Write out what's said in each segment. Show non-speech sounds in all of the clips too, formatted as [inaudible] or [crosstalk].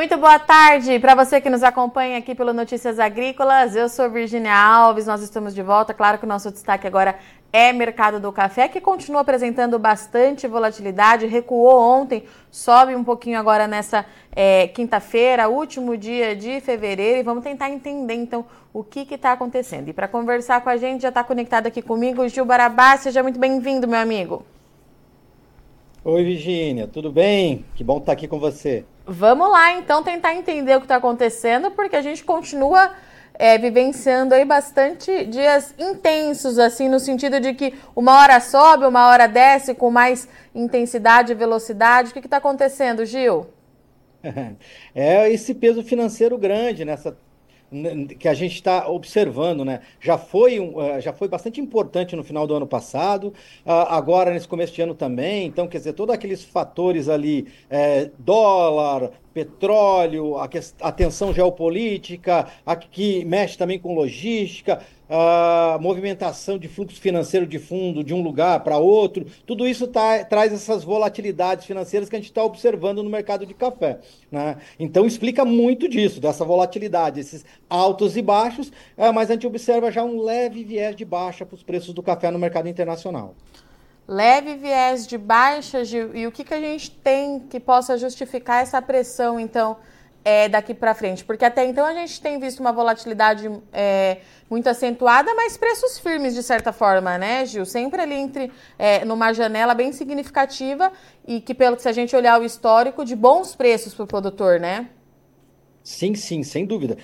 Muito boa tarde para você que nos acompanha aqui pelo Notícias Agrícolas. Eu sou Virginia Alves, nós estamos de volta. Claro que o nosso destaque agora é mercado do café, que continua apresentando bastante volatilidade, recuou ontem, sobe um pouquinho agora nessa é, quinta-feira, último dia de fevereiro, e vamos tentar entender então o que está acontecendo. E para conversar com a gente, já está conectado aqui comigo Gil Barabá. Seja muito bem-vindo, meu amigo. Oi, Virginia, tudo bem? Que bom estar aqui com você. Vamos lá, então, tentar entender o que está acontecendo, porque a gente continua é, vivenciando aí bastante dias intensos, assim, no sentido de que uma hora sobe, uma hora desce com mais intensidade e velocidade. O que está acontecendo, Gil? [laughs] É esse peso financeiro grande nessa que a gente está observando, né? Já foi, um, eh, já foi bastante importante no final do ano passado, ah, agora nesse começo de ano também. Então, quer dizer, todos aqueles fatores ali, é, dólar, petróleo, a, a tensão geopolítica, a que mexe também com logística, a movimentação de fluxo financeiro de fundo de um lugar para outro, tudo isso tá, traz essas volatilidades financeiras que a gente está observando no mercado de café. Né? Então explica muito disso, dessa volatilidade, esses altos e baixos, é, mas a gente observa já um leve viés de baixa para os preços do café no mercado internacional. Leve viés de baixa, Gil, e o que, que a gente tem que possa justificar essa pressão, então, é, daqui para frente? Porque até então a gente tem visto uma volatilidade é, muito acentuada, mas preços firmes de certa forma, né, Gil? Sempre ali entre é, numa janela bem significativa e que, pelo que se a gente olhar o histórico, de bons preços para o produtor, né? Sim, sim, sem dúvida.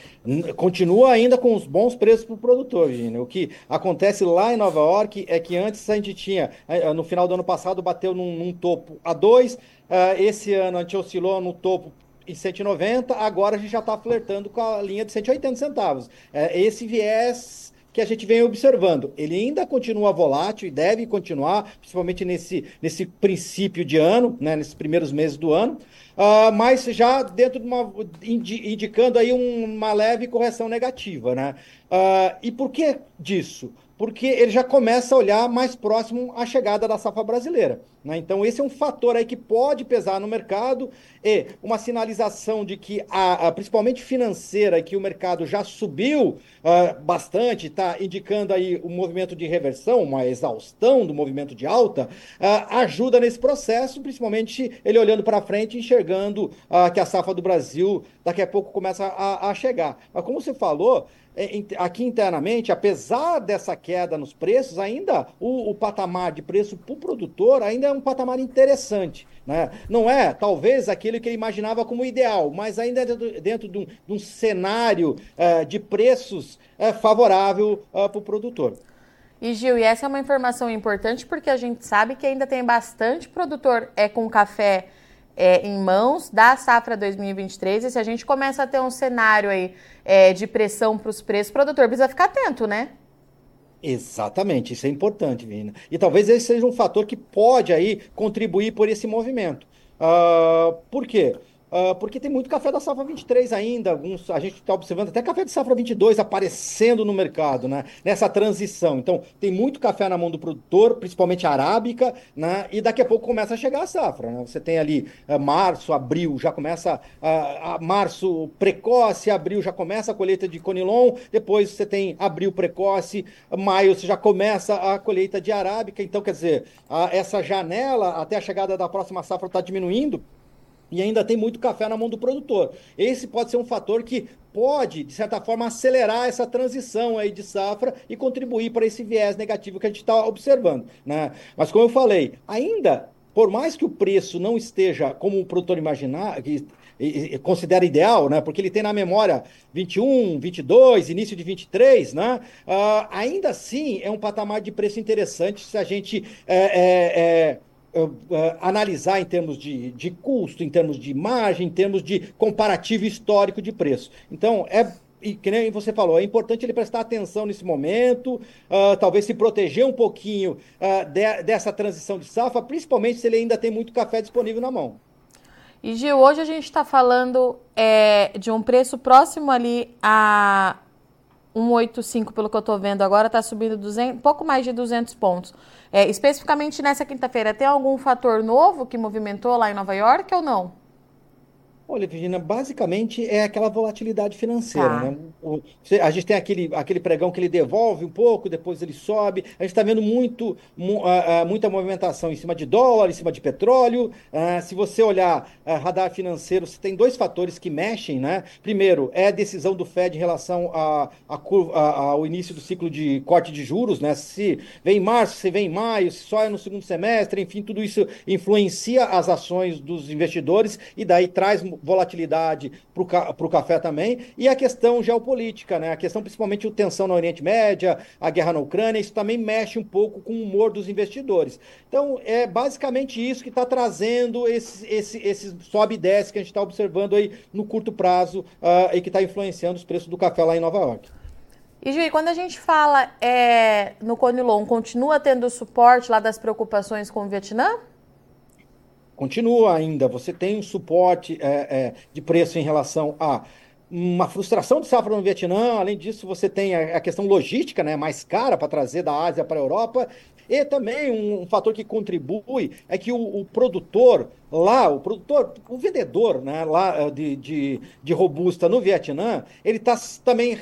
Continua ainda com os bons preços para o produtor, Virginia. O que acontece lá em Nova York é que antes a gente tinha, no final do ano passado, bateu num, num topo a 2, Uh, esse ano a gente oscilou no topo em 190, agora a gente já está flertando com a linha de 180 centavos. Esse viés que a gente vem observando. Ele ainda continua volátil e deve continuar, principalmente nesse, nesse princípio de ano, né, nesses primeiros meses do ano, uh, mas já dentro de uma. Indi, indicando aí uma leve correção negativa. Né? Uh, e por que disso? porque ele já começa a olhar mais próximo à chegada da safra brasileira. Né? Então, esse é um fator aí que pode pesar no mercado e uma sinalização de que, a, a principalmente financeira, que o mercado já subiu uh, bastante, está indicando aí um movimento de reversão, uma exaustão do movimento de alta, uh, ajuda nesse processo, principalmente ele olhando para frente, enxergando que a safra do Brasil daqui a pouco começa a, a chegar. Mas como você falou, aqui internamente, apesar dessa queda nos preços, ainda o, o patamar de preço para o produtor ainda é um patamar interessante. Né? Não é, talvez, aquele que ele imaginava como ideal, mas ainda é dentro, dentro de, um, de, um, cenário uh, de preços uh, favorável uh, para o produtor. E Gil, e essa é uma informação importante porque a gente sabe que ainda tem bastante produtor é, com café é, em mãos da safra 2023 e se a gente começa a ter um cenário aí é, de pressão para os preços, o produtor precisa ficar atento, né? Exatamente, isso é importante, Vina. E talvez esse seja um fator que pode aí contribuir por esse movimento. Uh, por quê? Uh, porque tem muito café da safra 23 ainda, alguns, a gente está observando até café de safra 22 aparecendo no mercado, né? Nessa transição. Então, tem muito café na mão do produtor, principalmente arábica, né? E daqui a pouco começa a chegar a safra, né? Você tem ali uh, março, abril, já começa uh, março precoce, abril já começa a colheita de conilon, depois você tem abril precoce, maio você já começa a colheita de arábica. Então, quer dizer, essa janela até a chegada da próxima safra está diminuindo e ainda tem muito café na mão do produtor. Esse pode ser um fator que pode, de certa forma, acelerar essa transição aí de safra e contribuir para esse viés negativo que a gente está observando. Né? Mas, como eu falei, ainda, por mais que o preço não esteja como o produtor imaginar, que considera ideal, né? Porque ele tem na memória 21, 22, início de 23, né? Uh, ainda assim é um patamar de preço interessante se a gente é, é, é, analisar em termos de, de custo, em termos de margem, em termos de comparativo histórico de preço. Então, é e que nem você falou, é importante ele prestar atenção nesse momento, uh, talvez se proteger um pouquinho uh, de, dessa transição de safra, principalmente se ele ainda tem muito café disponível na mão. E Gil, hoje a gente está falando é, de um preço próximo ali a 185, pelo que eu estou vendo agora, está subindo 200, pouco mais de 200 pontos. É, especificamente nessa quinta-feira, tem algum fator novo que movimentou lá em Nova York ou não? Olha, Virginia, basicamente é aquela volatilidade financeira, Tá. né? O- a gente tem aquele, aquele pregão que ele devolve um pouco, depois ele sobe. A gente está vendo muito, mu- ah, ah, muita movimentação em cima de dólar, em cima de petróleo. Ah, se você olhar radar financeiro, você tem dois fatores que mexem, né? Primeiro, é a decisão do Fed em relação a, a curva- a- ao início do ciclo de corte de juros, né? Se vem em março, se vem em maio, se só é no segundo semestre, enfim, tudo isso influencia as ações dos investidores e daí traz volatilidade para o café também. E a questão geopolítica, né? A questão principalmente a tensão no Oriente Médio, a guerra na Ucrânia, isso também mexe um pouco com o humor dos investidores. Então, é basicamente isso que está trazendo esse, esse, esse sobe e desce que a gente está observando aí no curto prazo uh, e que está influenciando os preços do café lá em Nova York. E, Juí, quando a gente fala é, no Conilon, continua tendo suporte lá das preocupações com o Vietnã? Continua ainda, você tem um suporte é, é, de preço em relação a uma frustração de safra no Vietnã, além disso você tem a, a questão logística, né, mais cara para trazer da Ásia para a Europa, e também um, um, fator que contribui é que o, o, produtor lá, o produtor, o vendedor né, lá de, de, de robusta no Vietnã, ele está também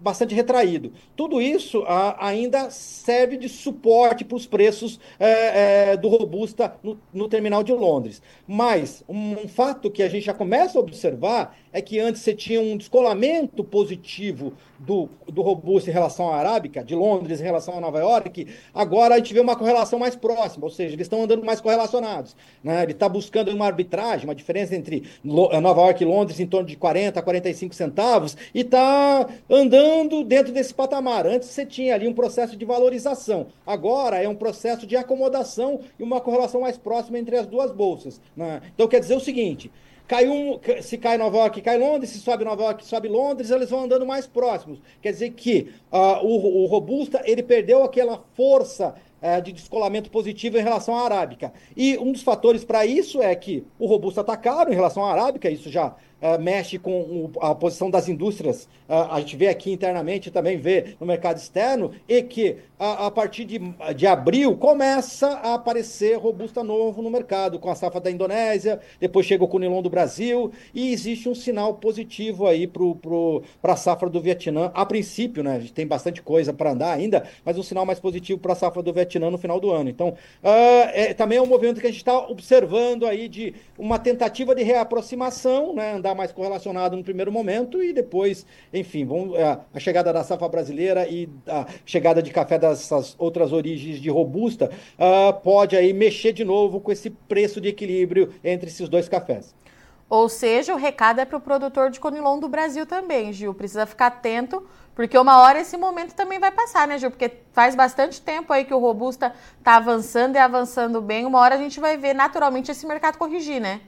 bastante retraído. Tudo isso a, ainda serve de suporte para os preços é, é, do robusta no, no, terminal de Londres. Mas um, um fato que a gente já começa a observar é que antes você tinha um descolamento positivo do, do robusto em relação à arábica, de Londres em relação a Nova York, agora a gente vê uma correlação mais próxima, ou seja, eles estão andando mais correlacionados. Né? Ele está buscando uma arbitragem, uma diferença entre Nova York e Londres em torno de 40 a 45 centavos, e está andando dentro desse patamar. Antes você tinha ali um processo de valorização, agora é um processo de acomodação e uma correlação mais próxima entre as duas bolsas. Né? Então quer dizer o seguinte. Cai um, se cai Nova York, cai Londres, se sobe Nova York, sobe Londres, eles vão andando mais próximos. Quer dizer que uh, o, o, Robusta ele perdeu aquela força uh, de descolamento positivo em relação à Arábica. E um dos fatores para isso é que o Robusta está caro em relação à Arábica, isso já Uh, mexe com a posição das indústrias, uh, a gente vê aqui internamente, também vê no mercado externo, e que a, a partir de, de abril começa a aparecer robusta novo no mercado, com a safra da Indonésia, depois chega o Conilon do Brasil, e existe um sinal positivo aí para a safra do Vietnã, a princípio, né? A gente tem bastante coisa para andar ainda, mas um sinal mais positivo para a safra do Vietnã no final do ano. Então, uh, é, também é um movimento que a gente está observando aí de uma tentativa de reaproximação, né? Andar mais correlacionado no primeiro momento e depois, enfim, vamos, a, a chegada da safra brasileira e a chegada de café dessas outras origens de robusta uh, pode aí mexer de novo com esse preço de equilíbrio entre esses dois cafés. Ou seja, o recado é para o produtor de Conilon do Brasil também, Gil. Precisa ficar atento, porque uma hora esse momento também vai passar, né, Gil? Porque faz bastante tempo aí que o Robusta está avançando e avançando bem. Uma hora a gente vai ver naturalmente esse mercado corrigir, né?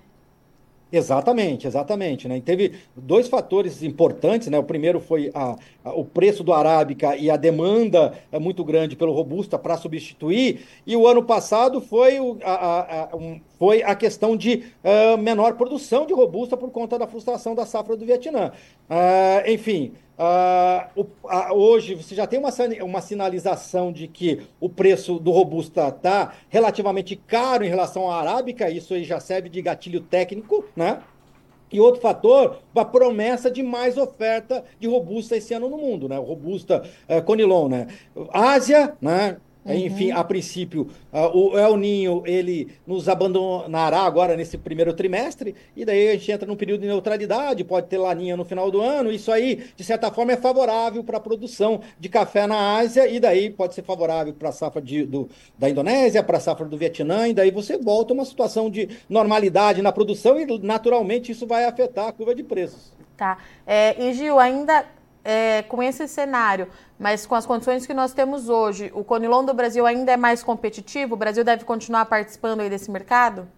Exatamente, exatamente. Né? E teve dois fatores importantes. Né? O primeiro foi a, a, o preço do Arábica e a demanda é muito grande pelo Robusta para substituir. E o ano passado foi, o, a, um, foi a questão de uh, menor produção de Robusta por conta da frustração da safra do Vietnã. Uh, enfim, Uh, o, hoje você já tem uma, uma sinalização de que o preço do Robusta está relativamente caro em relação à Arábica, isso aí já serve de gatilho técnico, né? E outro fator, a promessa de mais oferta de Robusta esse ano no mundo, né? Robusta uh, Conilon, né? Ásia, né? Uhum. Enfim, a princípio, uh, o El Ninho ele nos abandonará agora nesse primeiro trimestre, e daí a gente entra num período de neutralidade, pode ter laninha no final do ano. Isso aí, de certa forma, é favorável para a produção de café na Ásia, e daí pode ser favorável para a safra de, do, da Indonésia, para a safra do Vietnã, e daí você volta a uma situação de normalidade na produção, e naturalmente isso vai afetar a curva de preços. Tá. É, e Gil, ainda é, com esse cenário, mas com as condições que nós temos hoje, o Conilon do Brasil ainda é mais competitivo? O Brasil deve continuar participando aí desse mercado?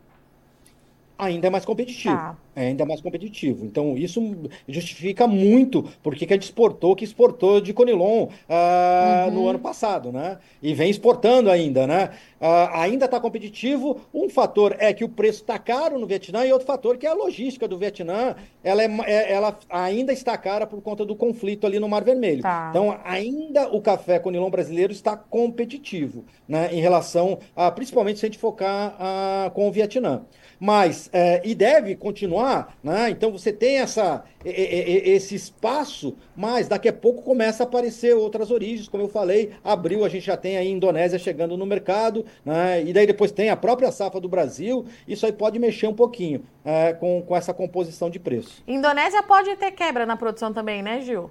Ainda é mais competitivo. Tá. É ainda mais competitivo. Então, isso justifica muito porque que a gente exportou, que exportou de Conilon uh, uhum. no ano passado, né? E vem exportando ainda, né? Uh, ainda está competitivo. Um fator é que o preço está caro no Vietnã e outro fator que é a logística do Vietnã. Ela, é, é, ela ainda está cara por conta do conflito ali no Mar Vermelho. Tá. Então, ainda o café Conilon brasileiro está competitivo, né? Em relação a, principalmente se a gente focar uh, com o Vietnã. Mas, é, e deve continuar continuar, né? Então você tem essa, esse espaço, mas daqui a pouco começa a aparecer outras origens, como eu falei, abril a gente já tem a Indonésia chegando no mercado, né? e daí depois tem a própria safra do Brasil, isso aí pode mexer um pouquinho é, com, com essa composição de preço. Indonésia pode ter quebra na produção também, né, Gil?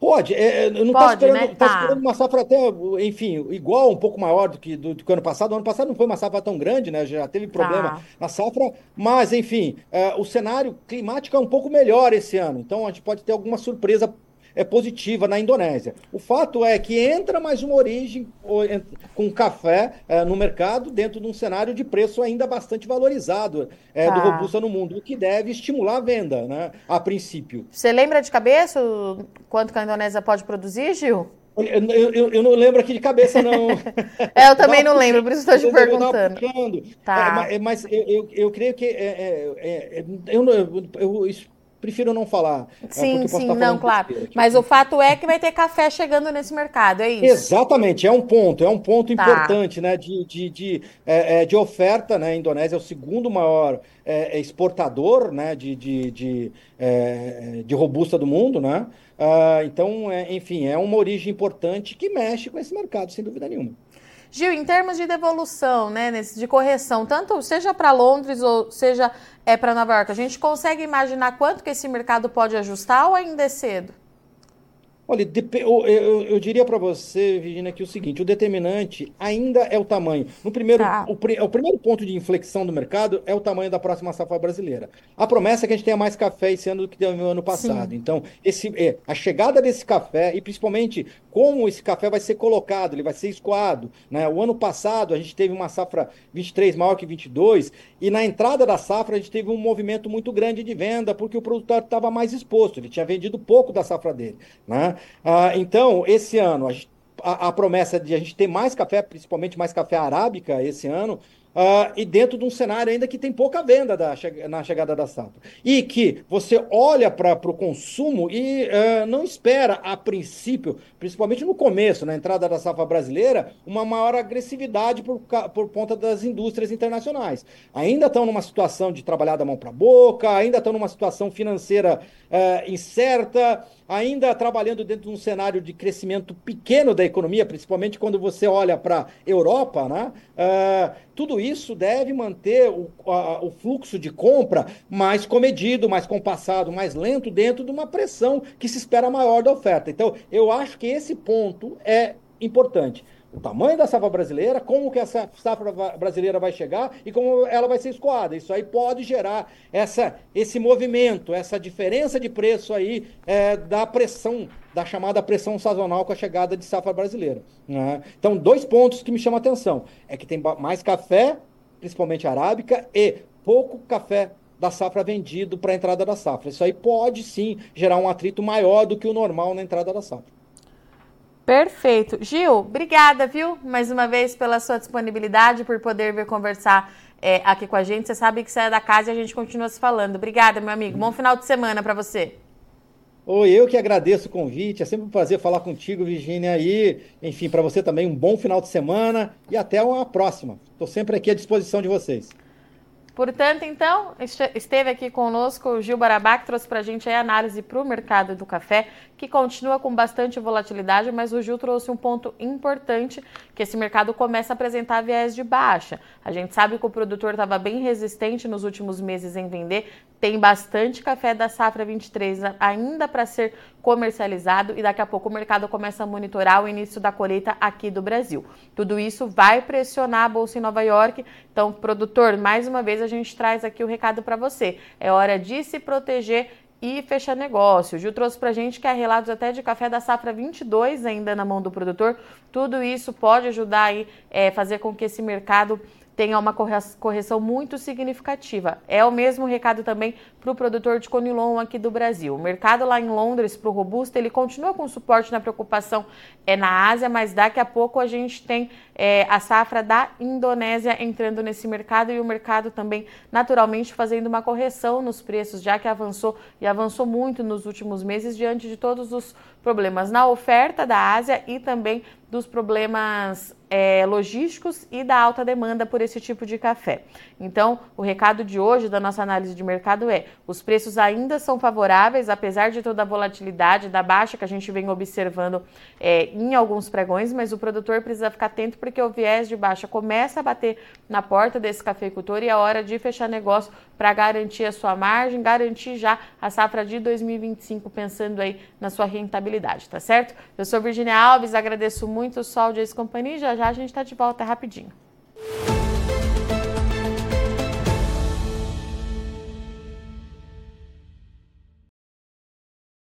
Pode, é, é eu não estou esperando, né? tá. esperando uma safra até, enfim, igual, um pouco maior do que, do, do que o ano passado. O ano passado não foi uma safra tão grande, né? Já teve problema tá. na safra, mas, enfim, é, o cenário climático é um pouco melhor esse ano. Então a gente pode ter alguma surpresa é positiva na Indonésia. O fato é que entra mais uma origem com café é, no mercado dentro de um cenário de preço ainda bastante valorizado é, do tá. robusta no mundo, o que deve estimular a venda, né, a princípio. Você lembra de cabeça quanto que a Indonésia pode produzir, Gil? Eu, eu, eu, não lembro aqui de cabeça, não. [laughs] é, eu também [laughs] não lembro, por isso estou te [laughs] perguntando. Tá. É, mas, mas eu, eu, creio que. É, é, é eu, eu, prefiro não falar. É, sim, sim, não, claro. Mas o fato é que vai ter café chegando nesse mercado, é isso? Exatamente, é um ponto, é um ponto tá. importante, né, de, de, de, é, é, de oferta, né, a Indonésia é o segundo maior é, exportador, né, de, de, de, é, de robusta do mundo, né, uh, então, é, enfim, é uma origem importante que mexe com esse mercado, sem dúvida nenhuma. Gil, em termos de devolução, né, de correção, tanto seja para Londres ou seja é, para Nova York, a gente consegue imaginar quanto que esse mercado pode ajustar ou ainda é cedo? Olha, eu, diria para você, Virginia, que o seguinte: o determinante ainda é o tamanho. No primeiro, tá. o, o, primeiro ponto de inflexão do mercado é o tamanho da próxima safra brasileira. A promessa é que a gente tenha mais café esse ano do que no ano passado. Sim. Então, esse, é, a chegada desse café, e principalmente como esse café vai ser colocado, ele vai ser escoado. Né? O ano passado a gente teve uma safra 23 maior que 22, e na entrada da safra a gente teve um movimento muito grande de venda, porque o produtor estava mais exposto, ele tinha vendido pouco da safra dele. Né? Ah, então, esse ano, a, a, promessa de a gente ter mais café, principalmente mais café arábica esse ano, Uh, e dentro de um cenário ainda que tem pouca venda da, na chegada da safra. E que você olha para o consumo e uh, não espera, a princípio, principalmente no começo, na entrada da safra brasileira, uma maior agressividade por, por conta das indústrias internacionais. Ainda estão numa situação de trabalhar da mão para a boca, ainda estão numa situação financeira uh, incerta, ainda trabalhando dentro de um cenário de crescimento pequeno da economia, principalmente quando você olha para a Europa, né? Uh, isso deve manter o, a, o fluxo de compra mais comedido, mais compassado, mais lento, dentro de uma pressão que se espera maior da oferta. Então, eu acho que esse ponto é importante o tamanho da safra brasileira, como que essa safra brasileira vai chegar e como ela vai ser escoada. Isso aí pode gerar essa, esse movimento, essa diferença de preço aí é, da pressão, da chamada pressão sazonal com a chegada de safra brasileira. Né? Então, dois pontos que me chamam a atenção. É que tem mais café, principalmente arábica, e pouco café da safra vendido para a entrada da safra. Isso aí pode sim gerar um atrito maior do que o normal na entrada da safra. Perfeito. Gil, obrigada, viu? Mais uma vez pela sua disponibilidade, por poder vir conversar é, aqui com a gente. Você sabe que você é da casa e a gente continua se falando. Obrigada, meu amigo. Bom final de semana para você. Oi, eu que agradeço o convite. É sempre um prazer falar contigo, Virginia. E, enfim, para você também um bom final de semana e até uma próxima. Estou sempre aqui à disposição de vocês. Portanto, então, esteve aqui conosco o Gil Barabá, que trouxe para a gente a análise para o mercado do café, que continua com bastante volatilidade, mas o Gil trouxe um ponto importante, que esse mercado começa a apresentar viés de baixa. A gente sabe que o produtor estava bem resistente nos últimos meses em vender, tem bastante café da safra 23 ainda para ser comercializado e daqui a pouco o mercado começa a monitorar o início da colheita aqui do Brasil. Tudo isso vai pressionar a bolsa em Nova York. Então, produtor, mais uma vez a gente traz aqui o recado para você. É hora de se proteger e fechar negócio. O Gil trouxe para gente que há relatos até de café da safra 22 ainda na mão do produtor. Tudo isso pode ajudar aí, é, fazer com que esse mercado tenha uma correção muito significativa. É o mesmo recado também para o produtor de conilon aqui do Brasil. O mercado lá em Londres para o robusto ele continua com suporte na preocupação é na Ásia, mas daqui a pouco a gente tem é, a safra da Indonésia entrando nesse mercado e o mercado também naturalmente fazendo uma correção nos preços, já que avançou e avançou muito nos últimos meses diante de todos os problemas na oferta da Ásia e também dos problemas é, logísticos e da alta demanda por esse tipo de café. Então, o recado de hoje da nossa análise de mercado é: os preços ainda são favoráveis, apesar de toda a volatilidade da baixa que a gente vem observando é, em alguns pregões, mas o produtor precisa ficar atento porque o viés de baixa começa a bater na porta desse cafeicultor e é hora de fechar negócio para garantir a sua margem, garantir já a safra de 2025, pensando aí na sua rentabilidade, tá certo? Eu sou Virginia Alves, agradeço muito o sol de ex-companhia já já a gente está de volta rapidinho.